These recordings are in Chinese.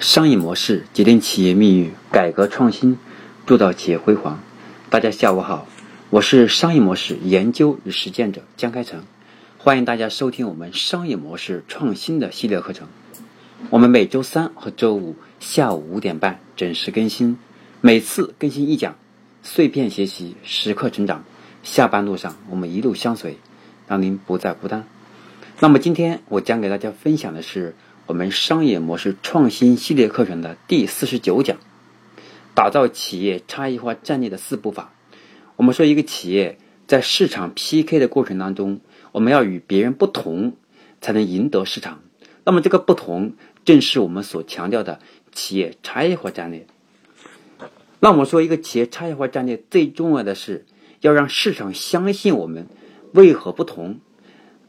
商业模式决定企业命运，改革创新铸造企业辉煌。大家下午好，我是商业模式研究与实践者江开成，欢迎大家收听我们商业模式创新的系列课程。我们每周三和周五下午五点半准时更新，每次更新一讲，碎片学习，时刻成长。下班路上我们一路相随，让您不再孤单。那么今天我将给大家分享的是。我们商业模式创新系列课程的第四十九讲，打造企业差异化战略的四步法。我们说，一个企业在市场 PK 的过程当中，我们要与别人不同，才能赢得市场。那么，这个不同正是我们所强调的企业差异化战略。那我们说，一个企业差异化战略最重要的是要让市场相信我们为何不同。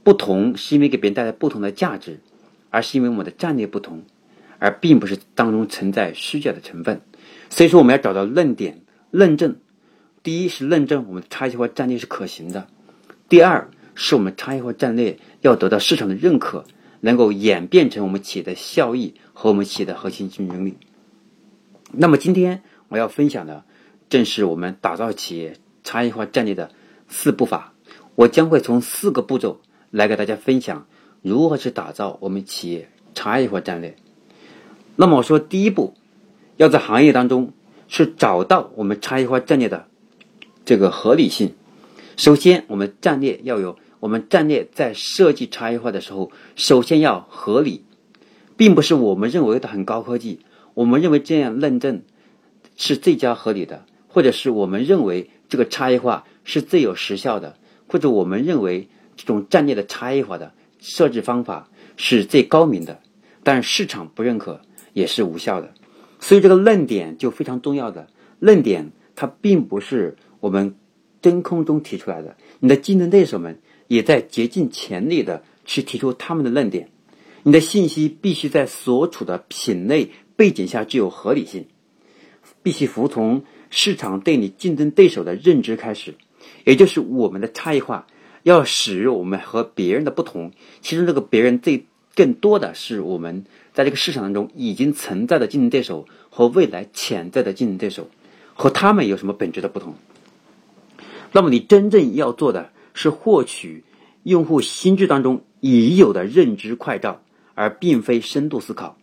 不同是因为给别人带来不同的价值。而是因为我们的战略不同，而并不是当中存在虚假的成分。所以说，我们要找到论点、论证。第一是论证我们差异化战略是可行的；第二是我们差异化战略要得到市场的认可，能够演变成我们企业的效益和我们企业的核心竞争力。那么，今天我要分享的正是我们打造企业差异化战略的四步法。我将会从四个步骤来给大家分享。如何去打造我们企业差异化战略？那么我说，第一步要在行业当中去找到我们差异化战略的这个合理性。首先，我们战略要有，我们战略在设计差异化的时候，首先要合理，并不是我们认为的很高科技，我们认为这样论证是最佳合理的，或者是我们认为这个差异化是最有时效的，或者我们认为这种战略的差异化的。设置方法是最高明的，但市场不认可也是无效的，所以这个论点就非常重要的。论点它并不是我们真空中提出来的，你的竞争对手们也在竭尽全力的去提出他们的论点。你的信息必须在所处的品类背景下具有合理性，必须服从市场对你竞争对手的认知开始，也就是我们的差异化。要使我们和别人的不同，其实这个别人最更多的是我们在这个市场当中已经存在的竞争对手和未来潜在的竞争对手，和他们有什么本质的不同？那么你真正要做的是获取用户心智当中已有的认知快照，而并非深度思考。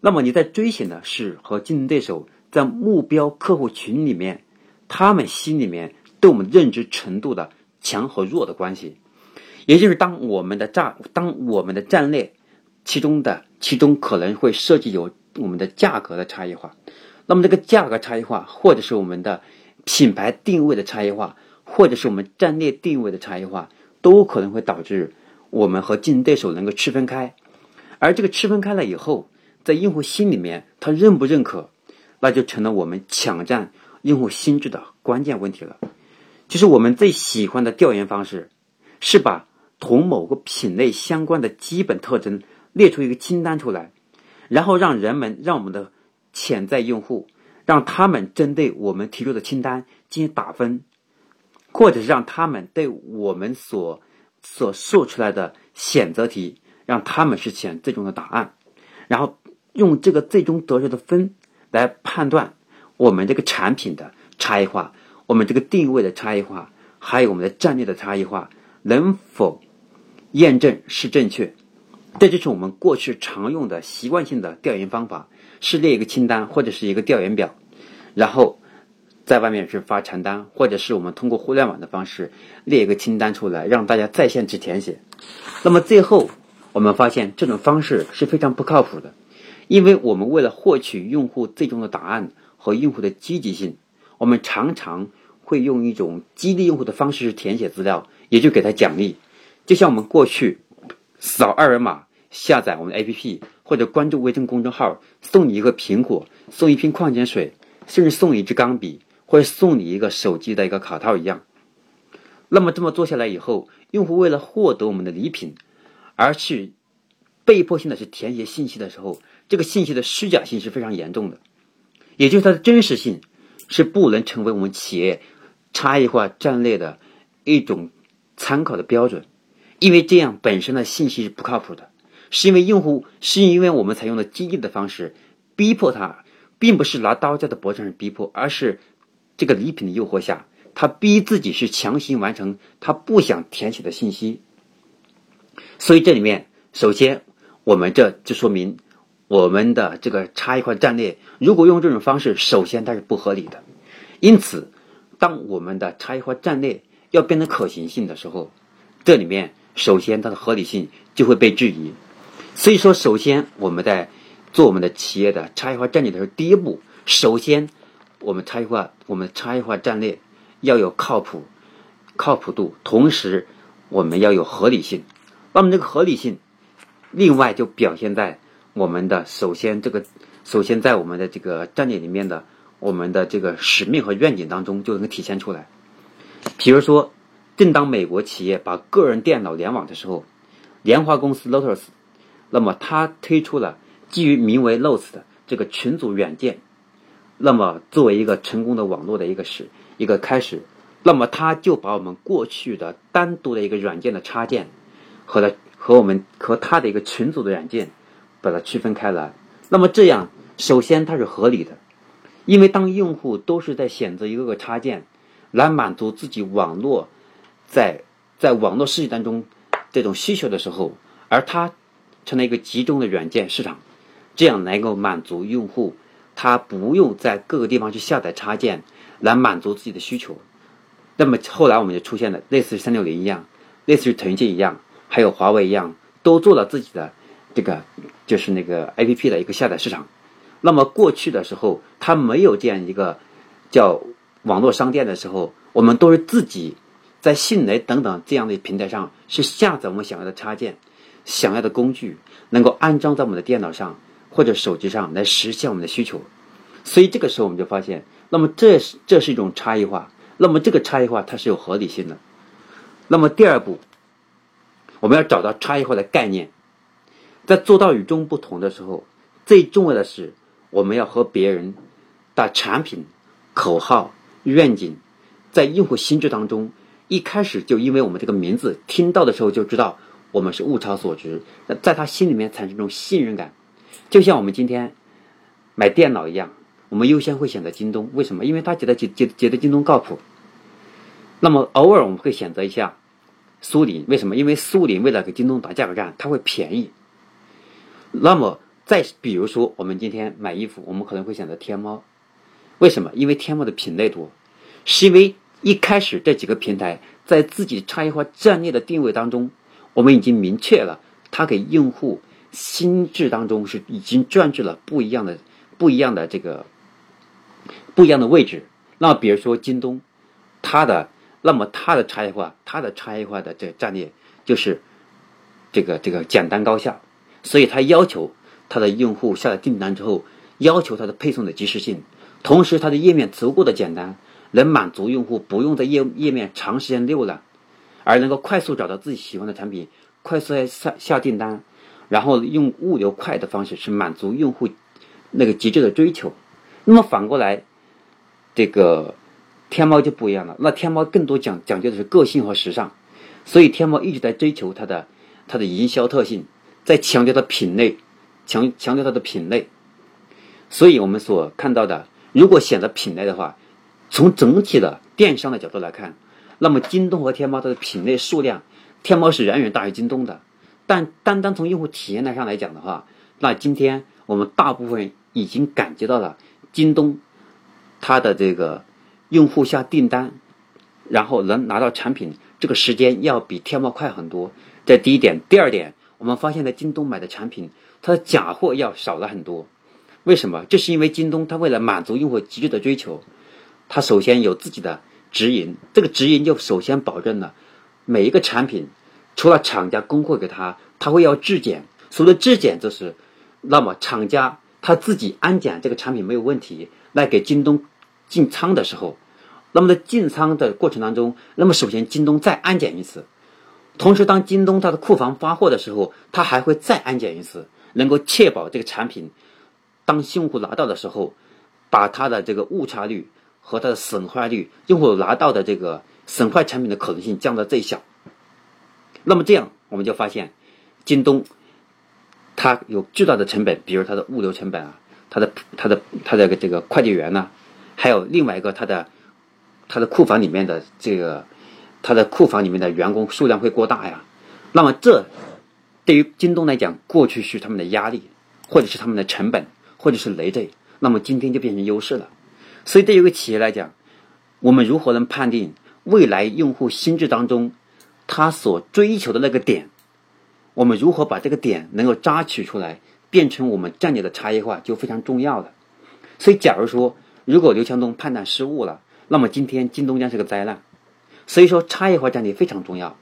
那么你在追寻的是和竞争对手在目标客户群里面，他们心里面对我们认知程度的。强和弱的关系，也就是当我们的战，当我们的战略，其中的其中可能会涉及有我们的价格的差异化，那么这个价格差异化，或者是我们的品牌定位的差异化，或者是我们战略定位的差异化，都可能会导致我们和竞争对手能够区分开，而这个区分开了以后，在用户心里面他认不认可，那就成了我们抢占用户心智的关键问题了。其实我们最喜欢的调研方式，是把同某个品类相关的基本特征列出一个清单出来，然后让人们让我们的潜在用户，让他们针对我们提出的清单进行打分，或者是让他们对我们所所做出来的选择题，让他们实现最终的答案，然后用这个最终得出的分来判断我们这个产品的差异化。我们这个定位的差异化，还有我们的战略的差异化，能否验证是正确？这就是我们过去常用的习惯性的调研方法，是列一个清单或者是一个调研表，然后在外面是发传单，或者是我们通过互联网的方式列一个清单出来，让大家在线去填写。那么最后我们发现这种方式是非常不靠谱的，因为我们为了获取用户最终的答案和用户的积极性。我们常常会用一种激励用户的方式去填写资料，也就给他奖励。就像我们过去扫二维码下载我们的 APP，或者关注微信公众号，送你一个苹果，送一瓶矿泉水，甚至送你一支钢笔，或者送你一个手机的一个卡套一样。那么这么做下来以后，用户为了获得我们的礼品，而去被迫性的去填写信息的时候，这个信息的虚假性是非常严重的，也就是它的真实性。是不能成为我们企业差异化战略的一种参考的标准，因为这样本身的信息是不靠谱的，是因为用户是因为我们采用了激励的方式逼迫他，并不是拿刀在他脖子上逼迫，而是这个礼品的诱惑下，他逼自己是强行完成他不想填写的信息。所以这里面，首先我们这就说明我们的这个差异化战略，如果用这种方式，首先它是不合理的。因此，当我们的差异化战略要变得可行性的时候，这里面首先它的合理性就会被质疑。所以说，首先我们在做我们的企业的差异化战略的时候，第一步，首先我们差异化我们差异化战略要有靠谱、靠谱度，同时我们要有合理性。那么这个合理性，另外就表现在我们的首先这个首先在我们的这个战略里面的我们的这个使命和愿景当中就能体现出来。比如说，正当美国企业把个人电脑联网的时候，联华公司 Lotus。那么，他推出了基于名为 Lotus 的这个群组软件。那么，作为一个成功的网络的一个始一个开始，那么他就把我们过去的单独的一个软件的插件和它和我们和它的一个群组的软件把它区分开来。那么这样，首先它是合理的，因为当用户都是在选择一个个插件来满足自己网络在在网络世界当中这种需求的时候，而它。成了一个集中的软件市场，这样能够满足用户，他不用在各个地方去下载插件来满足自己的需求。那么后来我们就出现了类似于三六零一样，类似于腾讯一样，还有华为一样，都做了自己的这个就是那个 A P P 的一个下载市场。那么过去的时候，它没有这样一个叫网络商店的时候，我们都是自己在迅雷等等这样的平台上是下载我们想要的插件。想要的工具能够安装在我们的电脑上或者手机上来实现我们的需求，所以这个时候我们就发现，那么这是这是一种差异化，那么这个差异化它是有合理性的。那么第二步，我们要找到差异化的概念，在做到与众不同的时候，最重要的是我们要和别人的产品、口号、愿景，在用户心智当中一开始就因为我们这个名字听到的时候就知道。我们是物超所值，在他心里面产生一种信任感，就像我们今天买电脑一样，我们优先会选择京东，为什么？因为他觉得觉觉觉得京东靠谱。那么偶尔我们会选择一下苏宁，为什么？因为苏宁为了给京东打价格战，它会便宜。那么再比如说，我们今天买衣服，我们可能会选择天猫，为什么？因为天猫的品类多，是因为一开始这几个平台在自己差异化战略的定位当中。我们已经明确了，它给用户心智当中是已经占据了不一样的、不一样的这个不一样的位置。那，比如说京东，它的那么它的差异化，它的差异化的这个战略就是这个这个简单高效，所以它要求它的用户下了订单之后，要求它的配送的及时性，同时它的页面足够的简单，能满足用户不用在页页面长时间浏览。而能够快速找到自己喜欢的产品，快速下下订单，然后用物流快的方式去满足用户那个极致的追求。那么反过来，这个天猫就不一样了。那天猫更多讲讲究的是个性和时尚，所以天猫一直在追求它的它的营销特性，在强调它品类，强强调它的品类。所以我们所看到的，如果选择品类的话，从整体的电商的角度来看。那么，京东和天猫它的品类数量，天猫是远远大于京东的。但单单从用户体验上来讲的话，那今天我们大部分已经感觉到了京东它的这个用户下订单，然后能拿到产品这个时间要比天猫快很多。这第一点。第二点，我们发现在京东买的产品，它的假货要少了很多。为什么？这是因为京东它为了满足用户极致的追求，它首先有自己的。直营这个直营就首先保证了每一个产品，除了厂家供货给他，他会要质检。所谓的质检就是，那么厂家他自己安检这个产品没有问题，来给京东进仓的时候，那么在进仓的过程当中，那么首先京东再安检一次，同时当京东它的库房发货的时候，它还会再安检一次，能够确保这个产品当新用户拿到的时候，把它的这个误差率。和它的损坏率，用户拿到的这个损坏产品的可能性降到最小。那么这样，我们就发现，京东它有巨大的成本，比如它的物流成本啊，它的它的它的这个快递员呢，还有另外一个它的它的库房里面的这个它的库房里面的员工数量会过大呀。那么这对于京东来讲，过去是他们的压力，或者是他们的成本，或者是累赘，那么今天就变成优势了。所以对于一个企业来讲，我们如何能判定未来用户心智当中他所追求的那个点？我们如何把这个点能够抓取出来，变成我们战略的差异化，就非常重要了。所以，假如说如果刘强东判断失误了，那么今天京东将是个灾难。所以说，差异化战略非常重要。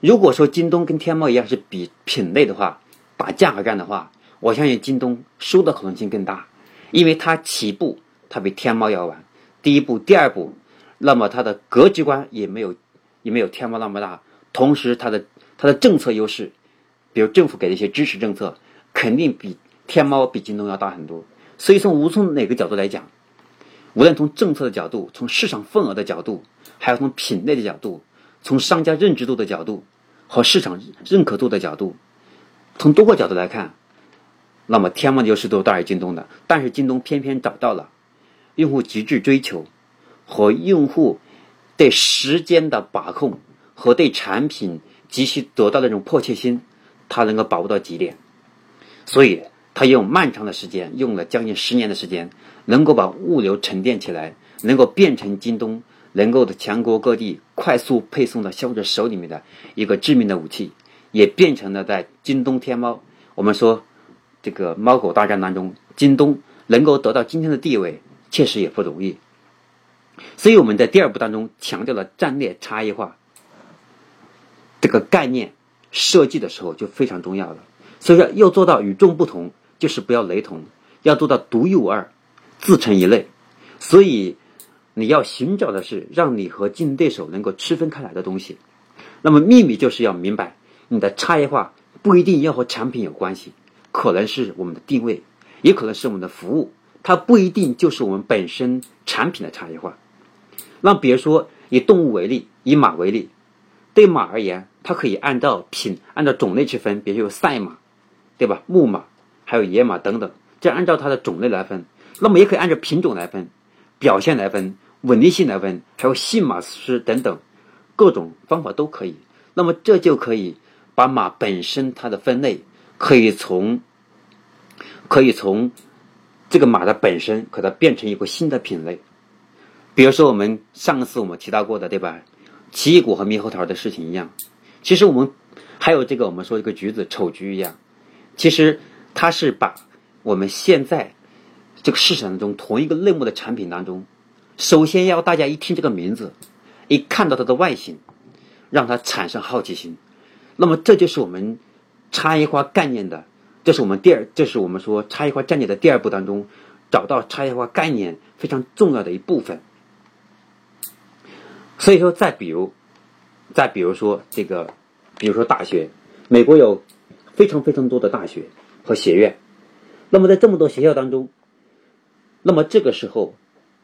如果说京东跟天猫一样是比品类的话，打价格战的话，我相信京东输的可能性更大，因为它起步它比天猫要晚，第一步、第二步，那么它的格局观也没有也没有天猫那么大，同时它的它的政策优势。比如政府给的一些支持政策，肯定比天猫、比京东要大很多。所以从无从哪个角度来讲，无论从政策的角度、从市场份额的角度，还有从品类的角度、从商家认知度的角度和市场认可度的角度，从多个角度来看，那么天猫的优势都大于京东的。但是京东偏偏找到了用户极致追求和用户对时间的把控和对产品急需得到的那种迫切心。他能够把握到极点，所以他用漫长的时间，用了将近十年的时间，能够把物流沉淀起来，能够变成京东能够的全国各地快速配送到消费者手里面的一个致命的武器，也变成了在京东、天猫，我们说这个猫狗大战当中，京东能够得到今天的地位，确实也不容易。所以我们在第二步当中强调了战略差异化这个概念。设计的时候就非常重要了，所以说要做到与众不同，就是不要雷同，要做到独一无二，自成一类。所以你要寻找的是让你和竞争对手能够区分开来的东西。那么秘密就是要明白，你的差异化不一定要和产品有关系，可能是我们的定位，也可能是我们的服务，它不一定就是我们本身产品的差异化。那比如说以动物为例，以马为例。对马而言，它可以按照品、按照种类去分，比如有赛马，对吧？牧马，还有野马等等，这按照它的种类来分。那么也可以按照品种来分，表现来分，稳定性来分，还有驯马师等等，各种方法都可以。那么这就可以把马本身它的分类，可以从，可以从这个马的本身，给它变成一个新的品类。比如说我们上次我们提到过的，对吧？奇异果和猕猴桃的事情一样，其实我们还有这个我们说这个橘子丑橘一样，其实它是把我们现在这个市场中同一个类目的产品当中，首先要大家一听这个名字，一看到它的外形，让它产生好奇心，那么这就是我们差异化概念的，这是我们第二，这是我们说差异化战略的第二步当中，找到差异化概念非常重要的一部分。所以说，再比如，再比如说这个，比如说大学，美国有非常非常多的大学和学院。那么在这么多学校当中，那么这个时候，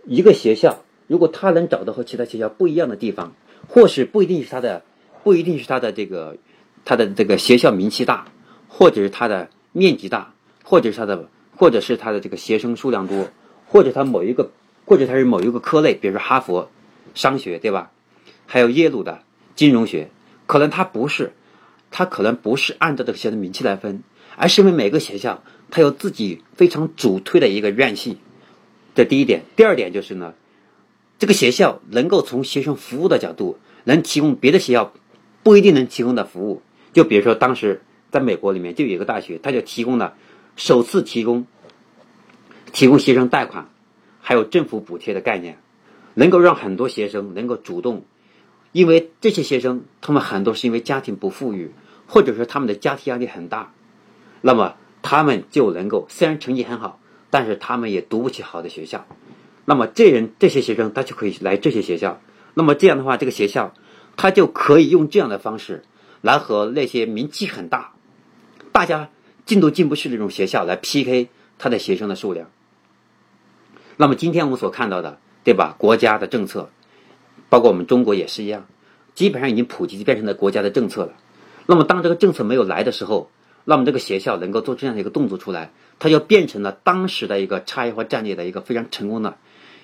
一个学校如果他能找到和其他学校不一样的地方，或是不一定是他的，不一定是他的这个，他的这个学校名气大，或者是他的面积大，或者是他的，或者是他的这个学生数量多，或者他某一个，或者他是某一个科类，比如说哈佛。商学对吧？还有耶鲁的金融学，可能他不是，他可能不是按照这个学校的名气来分，而是因为每个学校它有自己非常主推的一个院系。这第一点，第二点就是呢，这个学校能够从学生服务的角度，能提供别的学校不一定能提供的服务。就比如说，当时在美国里面就有一个大学，它就提供了首次提供提供学生贷款，还有政府补贴的概念。能够让很多学生能够主动，因为这些学生他们很多是因为家庭不富裕，或者说他们的家庭压力很大，那么他们就能够虽然成绩很好，但是他们也读不起好的学校，那么这人这些学生他就可以来这些学校，那么这样的话这个学校他就可以用这样的方式来和那些名气很大、大家进都进不去的这种学校来 PK 他的学生的数量。那么今天我们所看到的。对吧？国家的政策，包括我们中国也是一样，基本上已经普及，变成了国家的政策了。那么，当这个政策没有来的时候，那么这个学校能够做这样的一个动作出来，它就变成了当时的一个差异化战略的一个非常成功的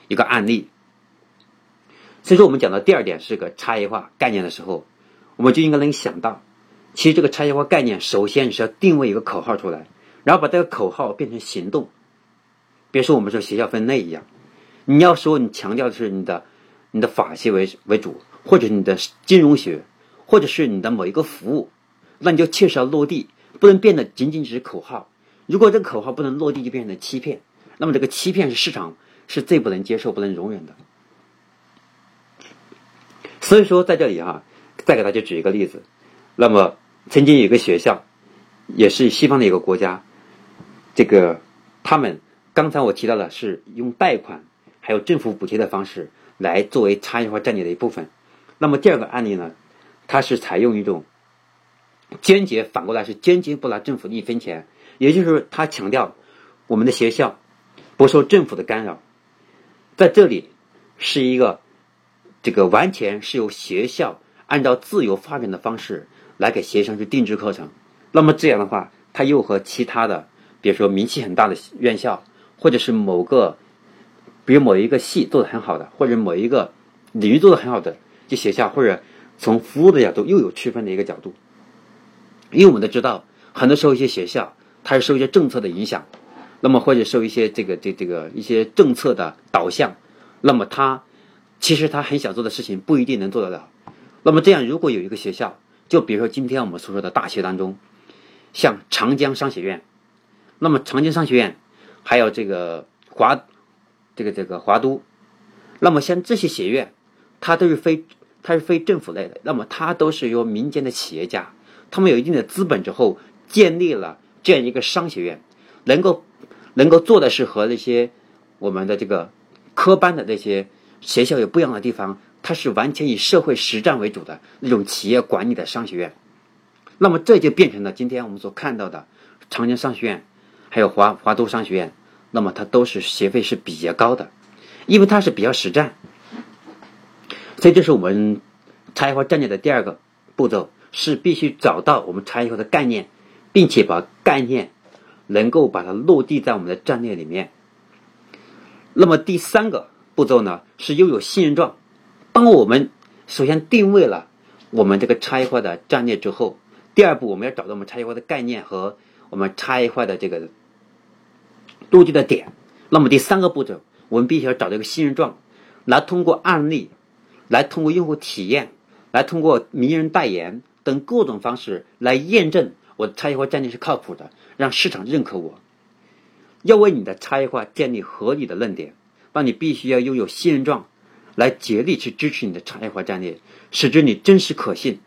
一个案例。所以说，我们讲到第二点是个差异化概念的时候，我们就应该能想到，其实这个差异化概念首先是要定位一个口号出来，然后把这个口号变成行动。比如说，我们说学校分类一样，你要说你强调的是你的你的法系为为主，或者你的金融学，或者是你的某一个服务，那你就确实要落地。不能变得仅仅只是口号。如果这个口号不能落地，就变成了欺骗。那么这个欺骗是市场是最不能接受、不能容忍的。所以说，在这里哈，再给大家举一个例子。那么，曾经有一个学校，也是西方的一个国家，这个他们刚才我提到的是用贷款还有政府补贴的方式来作为差异化战略的一部分。那么第二个案例呢，它是采用一种。坚决反过来是坚决不拿政府的一分钱，也就是他强调我们的学校不受政府的干扰，在这里是一个这个完全是由学校按照自由发展的方式来给学生去定制课程。那么这样的话，他又和其他的，比如说名气很大的院校，或者是某个比如某一个系做的很好的，或者某一个领域做的很好的这学校，或者从服务的角度又有区分的一个角度。因为我们都知道，很多时候一些学校它是受一些政策的影响，那么或者受一些这个这这个一些政策的导向，那么他其实他很想做的事情不一定能做得了。那么这样，如果有一个学校，就比如说今天我们所说的大学当中，像长江商学院，那么长江商学院还有这个华这个这个华都，那么像这些学院，它都是非它是非政府类的，那么它都是由民间的企业家。他们有一定的资本之后，建立了这样一个商学院，能够能够做的是和那些我们的这个科班的那些学校有不一样的地方，它是完全以社会实战为主的那种企业管理的商学院。那么这就变成了今天我们所看到的长江商学院，还有华华都商学院，那么它都是学费是比较高的，因为它是比较实战。所以这是我们差异化战略的第二个步骤。是必须找到我们差异化的概念，并且把概念能够把它落地在我们的战略里面。那么第三个步骤呢，是拥有信任状。当我们首先定位了我们这个差异化的战略之后，第二步我们要找到我们差异化的概念和我们差异化的这个落地的点。那么第三个步骤，我们必须要找到一个信任状，来通过案例，来通过用户体验，来通过名人代言。等各种方式来验证我的差异化战略是靠谱的，让市场认可我。要为你的差异化建立合理的论点，那你必须要拥有信任状，来竭力去支持你的差异化战略，使之你真实可信。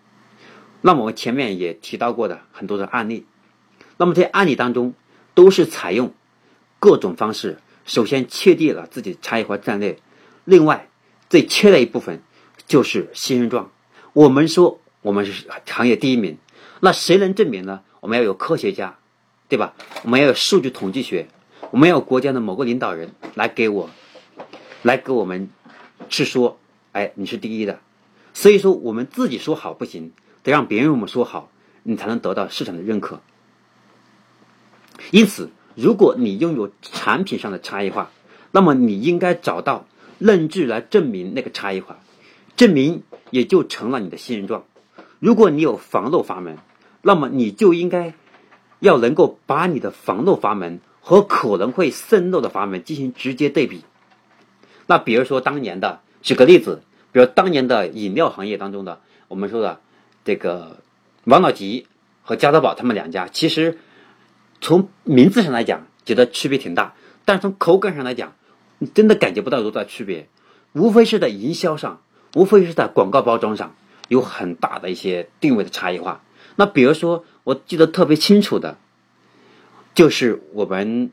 那么我前面也提到过的很多的案例，那么在案例当中都是采用各种方式，首先确定了自己的差异化战略，另外最缺的一部分就是信任状。我们说。我们是行业第一名，那谁能证明呢？我们要有科学家，对吧？我们要有数据统计学，我们要有国家的某个领导人来给我，来给我们去说，哎，你是第一的。所以说，我们自己说好不行，得让别人我们说好，你才能得到市场的认可。因此，如果你拥有产品上的差异化，那么你应该找到论据来证明那个差异化，证明也就成了你的信任状。如果你有防漏阀门，那么你就应该要能够把你的防漏阀门和可能会渗漏的阀门进行直接对比。那比如说当年的，举个例子，比如当年的饮料行业当中的，我们说的这个王老吉和加多宝他们两家，其实从名字上来讲，觉得区别挺大，但是从口感上来讲，你真的感觉不到多大区别，无非是在营销上，无非是在广告包装上。有很大的一些定位的差异化。那比如说，我记得特别清楚的，就是我们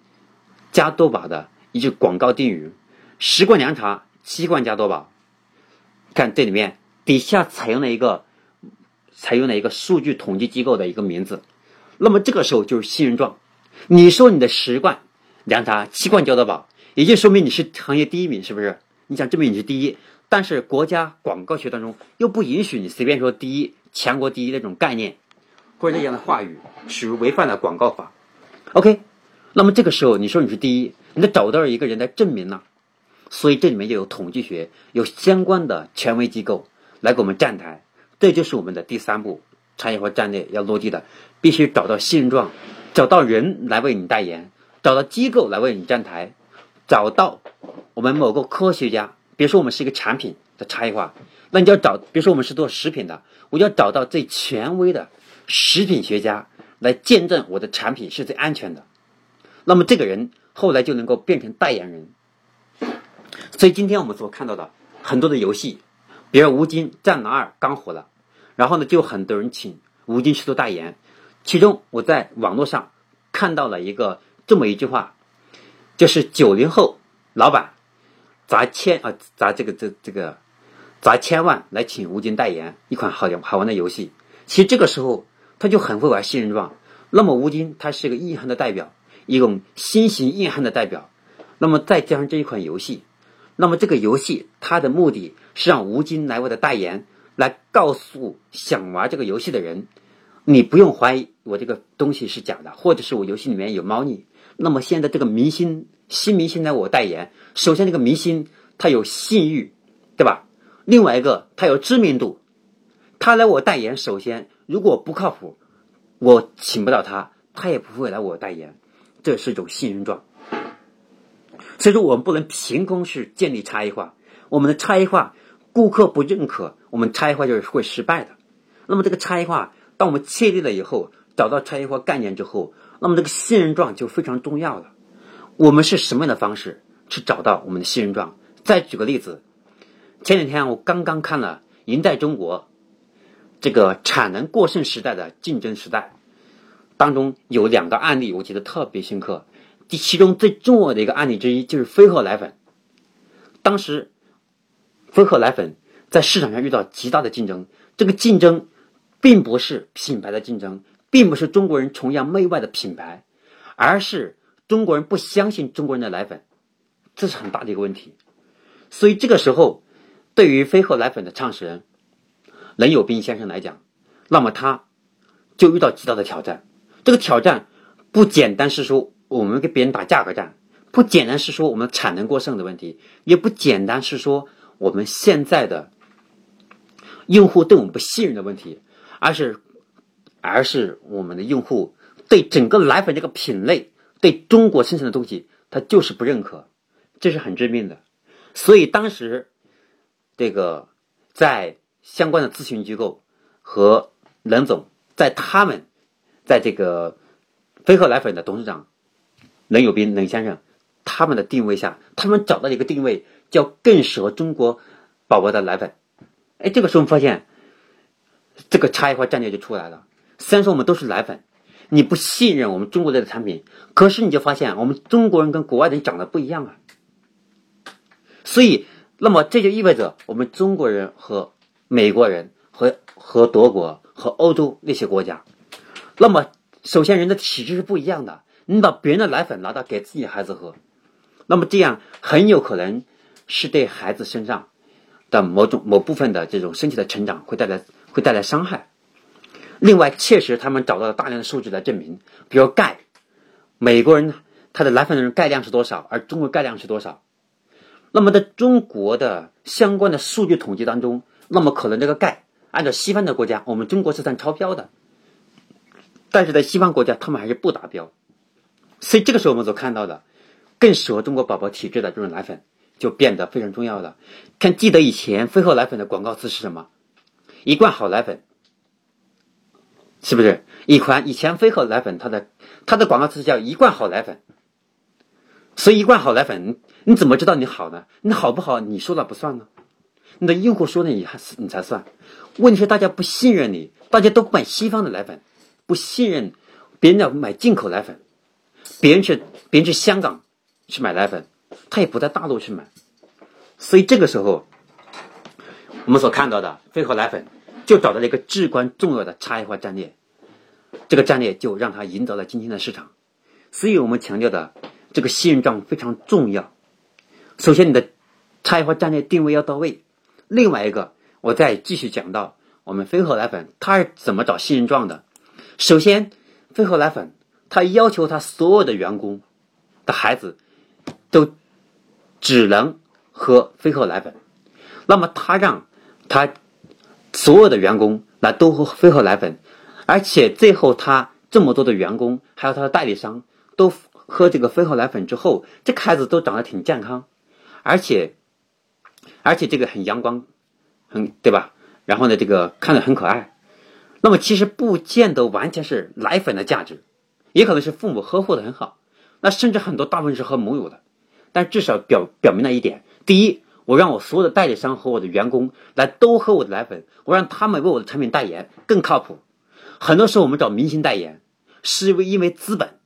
加多宝的一句广告定语：“十罐凉茶，七罐加多宝。”看这里面底下采用了一个采用了一个数据统计机构的一个名字。那么这个时候就是信任状。你说你的十罐凉茶，七罐加多宝，也就说明你是行业第一名，是不是？你想证明你是第一。但是国家广告学当中又不允许你随便说第一、全国第一那种概念，或者这样的话语，属于违反了广告法。OK，那么这个时候你说你是第一，你得找到一个人来证明呢。所以这里面就有统计学，有相关的权威机构来给我们站台。这就是我们的第三步，差异化战略要落地的，必须找到信任状，找到人来为你代言，找到机构来为你站台，找到我们某个科学家，比如说我们是一个产品的差异化，那你就要找，比如说我们是做食品的，我要找到最权威的食品学家来见证我的产品是最安全的。那么这个人后来就能够变成代言人。所以今天我们所看到的很多的游戏，比如《吴京战狼二》刚火了，然后呢就很多人请吴京去做代言。其中我在网络上看到了一个这么一句话，就是九零后老板砸千啊砸这个这这个砸千万来请吴京代言一款好好玩的游戏。其实这个时候他就很会玩信任状。那么吴京他是个硬汉的代表，一种新型硬汉的代表。那么再加上这一款游戏。那么这个游戏它的目的是让吴京来我的代言，来告诉想玩这个游戏的人，你不用怀疑我这个东西是假的，或者是我游戏里面有猫腻。那么现在这个明星新明星来我代言，首先这个明星他有信誉，对吧？另外一个他有知名度，他来我代言，首先如果不靠谱，我请不到他，他也不会来我代言，这是一种信任状。所以说，我们不能凭空去建立差异化。我们的差异化，顾客不认可，我们差异化就是会失败的。那么，这个差异化，当我们确立了以后，找到差异化概念之后，那么这个信任状就非常重要了。我们是什么样的方式去找到我们的信任状？再举个例子，前两天我刚刚看了《赢在中国》这个产能过剩时代的竞争时代，当中有两个案例，我记得特别深刻。第其中最重要的一个案例之一就是飞鹤奶粉。当时，飞鹤奶粉在市场上遇到极大的竞争，这个竞争并不是品牌的竞争，并不是中国人崇洋媚外的品牌，而是中国人不相信中国人的奶粉，这是很大的一个问题。所以这个时候，对于飞鹤奶粉的创始人冷友斌先生来讲，那么他就遇到极大的挑战。这个挑战不简单是说。我们跟别人打价格战，不简单是说我们产能过剩的问题，也不简单是说我们现在的用户对我们不信任的问题，而是而是我们的用户对整个奶粉这个品类，对中国生产的东西，他就是不认可，这是很致命的。所以当时这个在相关的咨询机构和任总，在他们在这个飞鹤奶粉的董事长。冷有斌、冷先生，他们的定位下，他们找到一个定位，叫更适合中国宝宝的奶粉。哎，这个时候发现，这个差异化战略就出来了。虽然说我们都是奶粉，你不信任我们中国的产品，可是你就发现我们中国人跟国外人长得不一样啊。所以，那么这就意味着我们中国人和美国人和和德国和欧洲那些国家，那么首先人的体质是不一样的。你把别人的奶粉拿到给自己孩子喝，那么这样很有可能是对孩子身上的某种某部分的这种身体的成长会带来会带来伤害。另外，确实他们找到了大量的数据来证明，比如钙，美国人他的奶粉的钙量是多少，而中国钙量是多少？那么在中国的相关的数据统计当中，那么可能这个钙按照西方的国家，我们中国是算超标的，但是在西方国家他们还是不达标。所以这个时候我们所看到的，更适合中国宝宝体质的这种奶粉就变得非常重要了。看，记得以前飞鹤奶粉的广告词是什么？一罐好奶粉，是不是？一款以前飞鹤奶粉它的它的广告词叫一罐好奶粉。所以一罐好奶粉，你怎么知道你好呢？你好不好？你说了不算呢？你的用户说的你还是你才算。问题是大家不信任你，大家都买西方的奶粉，不信任别人要买进口奶粉。别人去，别人去香港去买奶粉，他也不在大陆去买，所以这个时候，我们所看到的飞鹤奶粉就找到了一个至关重要的差异化战略，这个战略就让它赢得了今天的市场。所以我们强调的这个信任状非常重要。首先，你的差异化战略定位要到位。另外一个，我再继续讲到我们飞鹤奶粉它是怎么找信任状的。首先，飞鹤奶粉它要求他所有的员工的孩子都只能喝飞鹤奶粉，那么他让他所有的员工来都喝飞鹤奶粉，而且最后他这么多的员工还有他的代理商都喝这个飞鹤奶粉之后，这孩子都长得挺健康，而且而且这个很阳光，很对吧？然后呢，这个看着很可爱。那么其实不见得完全是奶粉的价值，也可能是父母呵护的很好。那甚至很多大部分是喝母乳的，但至少表表明了一点：第一，我让我所有的代理商和我的员工来都喝我的奶粉，我让他们为我的产品代言更靠谱。很多时候我们找明星代言，是因为因为资本。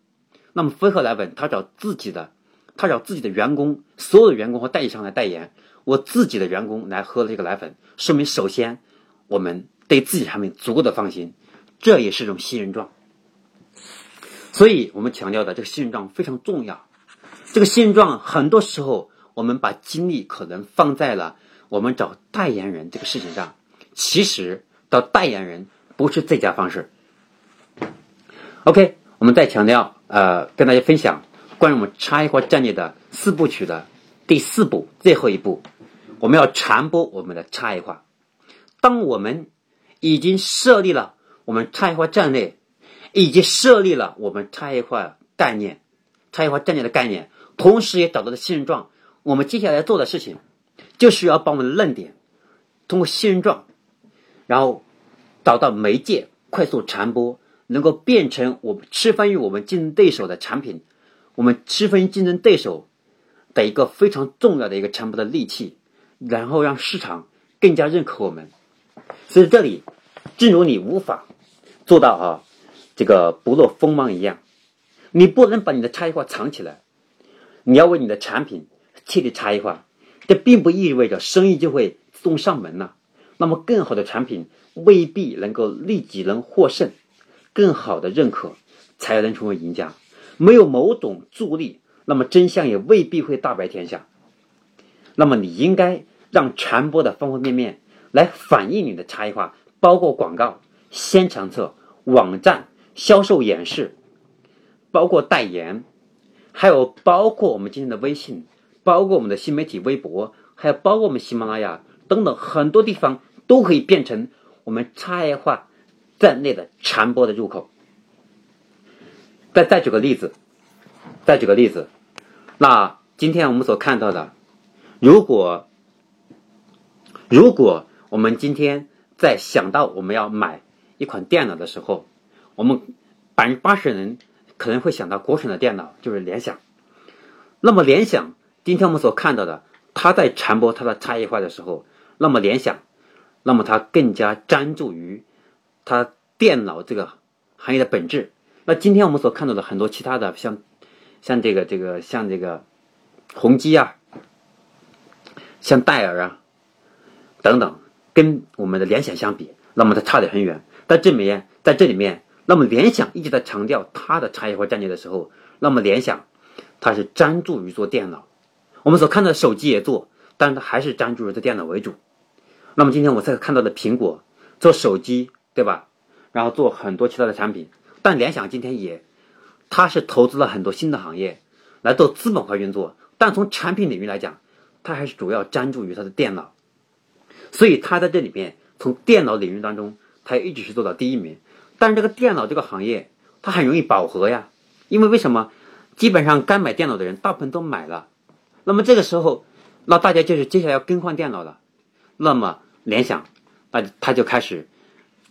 那么飞鹤奶粉他找自己的，他找自己的员工，所有的员工和代理商来代言，我自己的员工来喝了这个奶粉，说明首先我们。对自己产品足够的放心，这也是一种信任状。所以我们强调的这个信任状非常重要。这个信任状很多时候我们把精力可能放在了我们找代言人这个事情上，其实找代言人不是最佳方式。OK，我们再强调，呃，跟大家分享关于我们差异化战略的四部曲的第四步，最后一步，我们要传播我们的差异化。当我们已经设立了我们差异化战略，以及设立了我们差异化概念、差异化战略的概念，同时也找到了信任状。我们接下来做的事情，就是要把我们的论点通过信任状，然后找到媒介，快速传播，能够变成我们吃分于我们竞争对手的产品，我们吃分于竞争对手的一个非常重要的一个传播的利器，然后让市场更加认可我们。所以这里，正如你无法做到啊，这个不露锋芒一样，你不能把你的差异化藏起来，你要为你的产品确立差异化。这并不意味着生意就会自动上门了。那么，更好的产品未必能够立即能获胜，更好的认可才能成为赢家。没有某种助力，那么真相也未必会大白天下。那么，你应该让传播的方方面面。来反映你的差异化，包括广告、宣传册、网站、销售演示，包括代言，还有包括我们今天的微信，包括我们的新媒体微博，还有包括我们喜马拉雅等等很多地方都可以变成我们差异化在内的传播的入口。再再举个例子，再举个例子，那今天我们所看到的，如果如果我们今天在想到我们要买一款电脑的时候，我们百分之八十人可能会想到国产的电脑，就是联想。那么联想今天我们所看到的，它在传播它的差异化的时候，那么联想，那么它更加专注于它电脑这个行业的本质。那今天我们所看到的很多其他的，像像这个这个像这个宏基啊，像戴尔啊等等。跟我们的联想相比，那么它差得很远。在这里面，在这里面，那么联想一直在强调它的差异化战略的时候，那么联想它是专注于做电脑。我们所看到的手机也做，但是它还是专注于做电脑为主。那么今天我在看到的苹果做手机，对吧？然后做很多其他的产品，但联想今天也，它是投资了很多新的行业来做资本化运作，但从产品领域来讲，它还是主要专注于它的电脑。所以他在这里面，从电脑领域当中，他一直是做到第一名。但是这个电脑这个行业，它很容易饱和呀，因为为什么？基本上该买电脑的人大部分都买了，那么这个时候，那大家就是接下来要更换电脑了。那么联想，那他就开始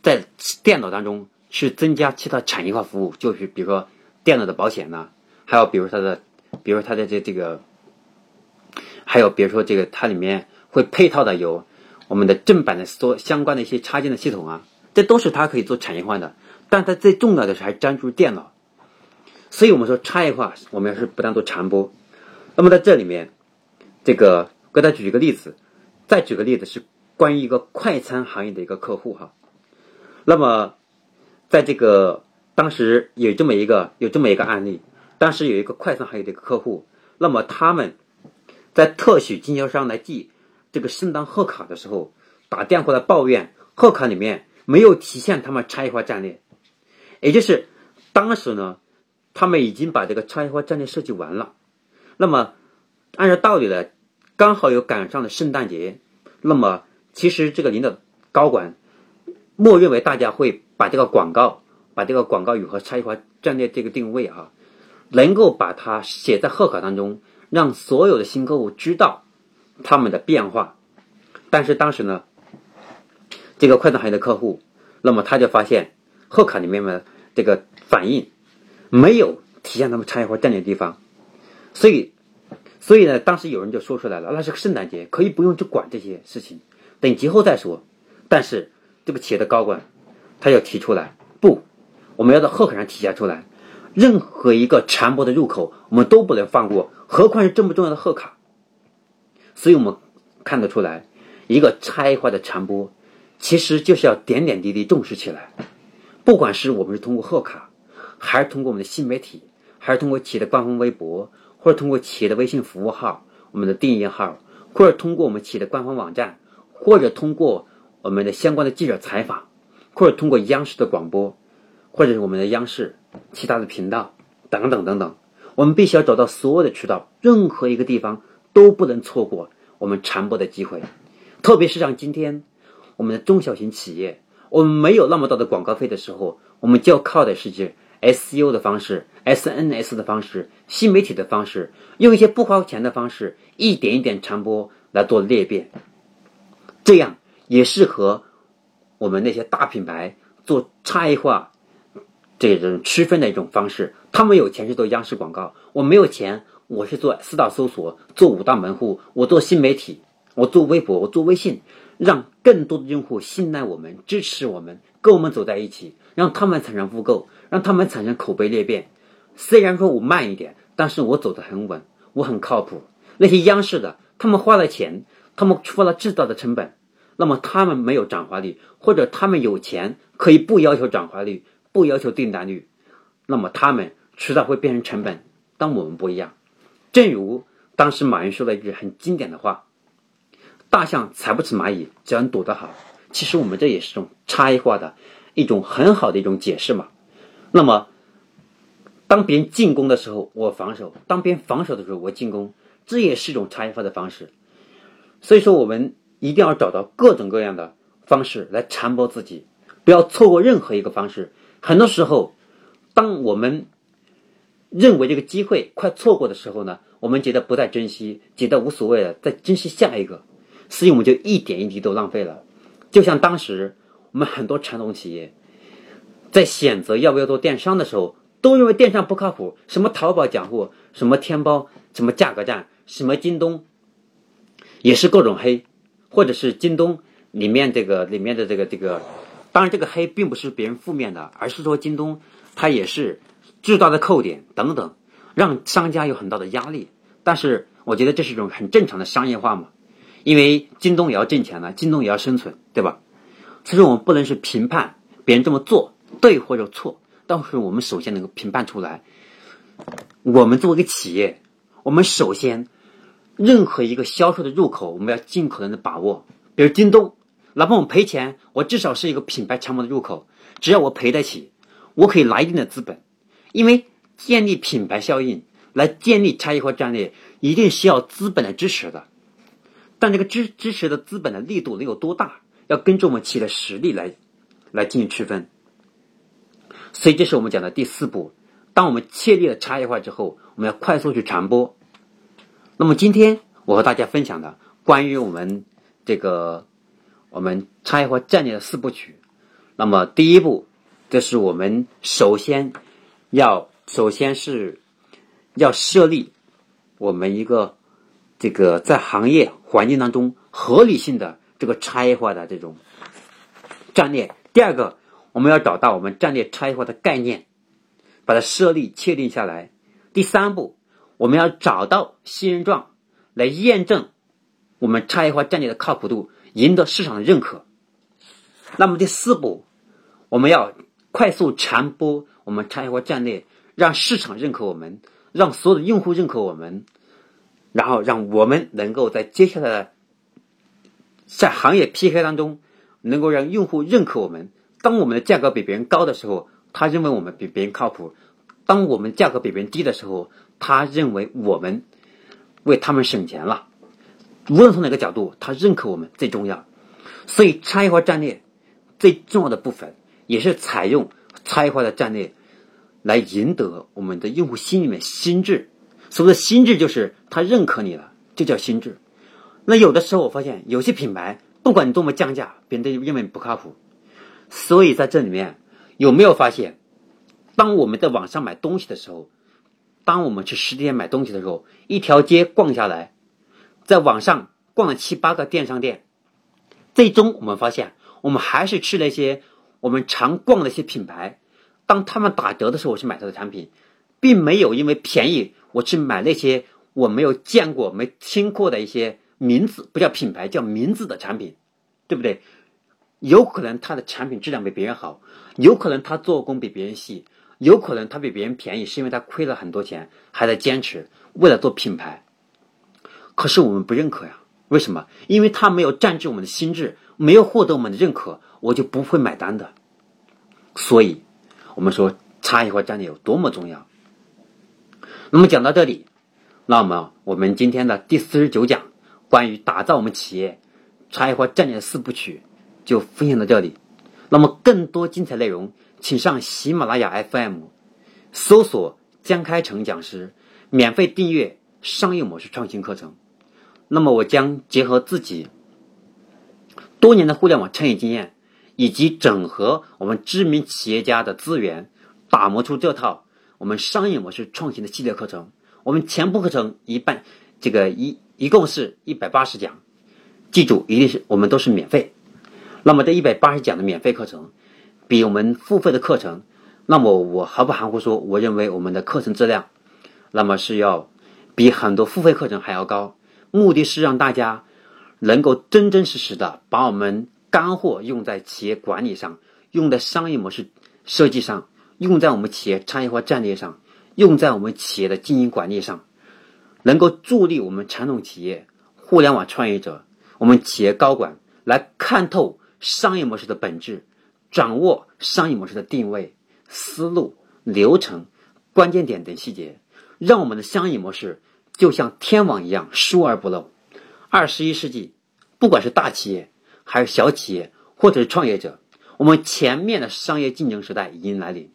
在电脑当中去增加其他产业化服务，就是比如说电脑的保险呐，还有比如它的，比如它的这这个，还有比如说这个它里面会配套的有。我们的正版的所相关的一些插件的系统啊，这都是它可以做产业化的，但它最重要的是还专注电脑，所以我们说差异化，我们要是不断做传播。那么在这里面，这个给大家举一个例子，再举个例子是关于一个快餐行业的一个客户哈。那么在这个当时有这么一个有这么一个案例，当时有一个快餐行业的一个客户，那么他们在特许经销商来寄。这个圣诞贺卡的时候，打电话来抱怨贺卡里面没有体现他们差异化战略，也就是当时呢，他们已经把这个差异化战略设计完了。那么按照道理呢，刚好又赶上了圣诞节，那么其实这个领导高管默认为大家会把这个广告，把这个广告语和差异化战略这个定位哈，能够把它写在贺卡当中，让所有的新客户知道他们的变化。但是当时呢，这个快餐行业的客户，那么他就发现贺卡里面的这个反应没有体现他们差异化战略地方，所以，所以呢，当时有人就说出来了，那是个圣诞节，可以不用去管这些事情，等节后再说。但是这个企业的高管，他要提出来，不，我们要在贺卡上体现出来，任何一个传播的入口，我们都不能放过，何况是这么重要的贺卡。所以我们看得出来。一个差异化的传播，其实就是要点点滴滴重视起来。不管是我们是通过贺卡，还是通过我们的新媒体，还是通过企业的官方微博，或者通过企业的微信服务号、我们的订阅号，或者通过我们企业的官方网站，或者通过我们的相关的记者采访，或者通过央视的广播，或者是我们的央视其他的频道等等等等，我们必须要找到所有的渠道，任何一个地方都不能错过我们传播的机会。特别是像今天，我们的中小型企业，我们没有那么多的广告费的时候，我们就要靠的是这 S U 的方式、S N S 的方式、新媒体的方式，用一些不花钱的方式，一点一点传播来做裂变。这样也适合我们那些大品牌做差异化这种区分的一种方式。他们有钱是做央视广告，我没有钱，我是做四大搜索，做五大门户，我做新媒体。我做微博，我做微信，让更多的用户信赖我们、支持我们，跟我们走在一起，让他们产生复购，让他们产生口碑裂变。虽然说我慢一点，但是我走得很稳，我很靠谱。那些央视的，他们花了钱，他们付了制造的成本，那么他们没有转化率，或者他们有钱可以不要求转化率，不要求订单率，那么他们迟早会变成成本。但我们不一样，正如当时马云说的一句很经典的话。大象踩不死蚂蚁，只要你躲得好。其实我们这也是种差异化的一种很好的一种解释嘛。那么，当别人进攻的时候，我防守；当别人防守的时候，我进攻，这也是一种差异化的方式。所以说，我们一定要找到各种各样的方式来传播自己，不要错过任何一个方式。很多时候，当我们认为这个机会快错过的时候呢，我们觉得不再珍惜，觉得无所谓了，再珍惜下一个。所以我们就一点一滴都浪费了，就像当时我们很多传统企业，在选择要不要做电商的时候，都认为电商不靠谱，什么淘宝讲货，什么天猫，什么价格战，什么京东，也是各种黑，或者是京东里面这个里面的这个这个，当然这个黑并不是别人负面的，而是说京东它也是巨大的扣点等等，让商家有很大的压力。但是我觉得这是一种很正常的商业化嘛。因为京东也要挣钱了，京东也要生存，对吧？其实我们不能是评判别人这么做对或者错，但是我们首先能够评判出来。我们作为一个企业，我们首先任何一个销售的入口，我们要尽可能的把握。比如京东，哪怕我赔钱，我至少是一个品牌传播的入口，只要我赔得起，我可以拿一定的资本。因为建立品牌效应，来建立差异化战略，一定需要资本的支持的。但这个支支持的资本的力度能有多大，要根据我们企业的实力来来进行区分。所以这是我们讲的第四步。当我们确立了差异化之后，我们要快速去传播。那么今天我和大家分享的关于我们这个我们差异化战略的四部曲。那么第一步，这是我们首先要首先是要设立我们一个。这个在行业环境当中合理性的这个差异化的这种战略。第二个，我们要找到我们战略差异化的概念，把它设立确定下来。第三步，我们要找到新人状来验证我们差异化战略的靠谱度，赢得市场的认可。那么第四步，我们要快速传播我们差异化战略，让市场认可我们，让所有的用户认可我们。然后让我们能够在接下来的在行业 PK 当中，能够让用户认可我们。当我们的价格比别人高的时候，他认为我们比别人靠谱；当我们价格比别人低的时候，他认为我们为他们省钱了。无论从哪个角度，他认可我们最重要。所以，差异化战略最重要的部分，也是采用差异化的战略来赢得我们的用户心里面心智。所谓的心智，就是他认可你了，就叫心智。那有的时候，我发现有些品牌，不管你多么降价，别人都认为不靠谱。所以在这里面，有没有发现，当我们在网上买东西的时候，当我们去实体店买东西的时候，一条街逛下来，在网上逛了七八个电商店，最终我们发现，我们还是去那些我们常逛的一些品牌。当他们打折的时候，我去买他的产品，并没有因为便宜，我去买那些我没有见过、没听过的一些。名字不叫品牌，叫名字的产品，对不对？有可能他的产品质量比别人好，有可能他做工比别人细，有可能他比别人便宜，是因为他亏了很多钱，还在坚持为了做品牌。可是我们不认可呀？为什么？因为他没有占据我们的心智，没有获得我们的认可，我就不会买单的。所以，我们说差异化战略有多么重要。那么讲到这里，那么我们今天的第四十九讲。关于打造我们企业差异化战略四部曲，就分享到这里。那么更多精彩内容，请上喜马拉雅 FM 搜索江开成讲师，免费订阅商业模式创新课程。那么我将结合自己多年的互联网创业经验，以及整合我们知名企业家的资源，打磨出这套我们商业模式创新的系列课程。我们全部课程一半，这个一。一共是一百八十讲，记住，一定是我们都是免费。那么这一百八十讲的免费课程，比我们付费的课程，那么我毫不含糊说，我认为我们的课程质量，那么是要比很多付费课程还要高。目的是让大家能够真真实实的把我们干货用在企业管理上，用在商业模式设计上，用在我们企业差异化战略上，用在我们企业的经营管理上。能够助力我们传统企业、互联网创业者、我们企业高管来看透商业模式的本质，掌握商业模式的定位、思路、流程、关键点等细节，让我们的商业模式就像天网一样疏而不漏。二十一世纪，不管是大企业还是小企业，或者是创业者，我们前面的商业竞争时代已经来临，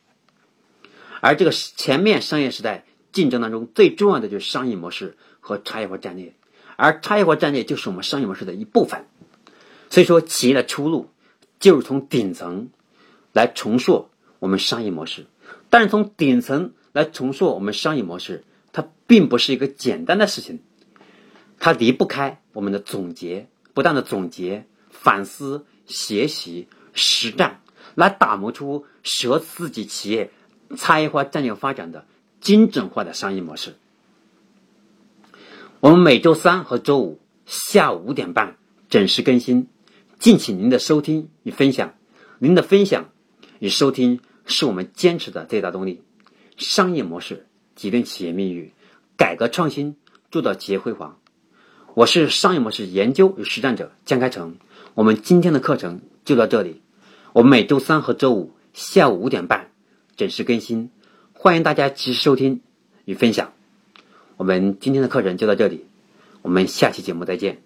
而这个前面商业时代。竞争当中最重要的就是商业模式和差异化战略，而差异化战略就是我们商业模式的一部分。所以说，企业的出路就是从顶层来重塑我们商业模式。但是从顶层来重塑我们商业模式，它并不是一个简单的事情，它离不开我们的总结，不断的总结、反思、学习、实战，来打磨出适合自己企业差异化战略发展的。精准化的商业模式。我们每周三和周五下午五点半准时更新，敬请您的收听与分享。您的分享与收听是我们坚持的最大动力。商业模式决定企业命运，改革创新铸造企业辉煌。我是商业模式研究与实战者江开成。我们今天的课程就到这里。我们每周三和周五下午五点半准时更新。欢迎大家及时收听与分享，我们今天的课程就到这里，我们下期节目再见。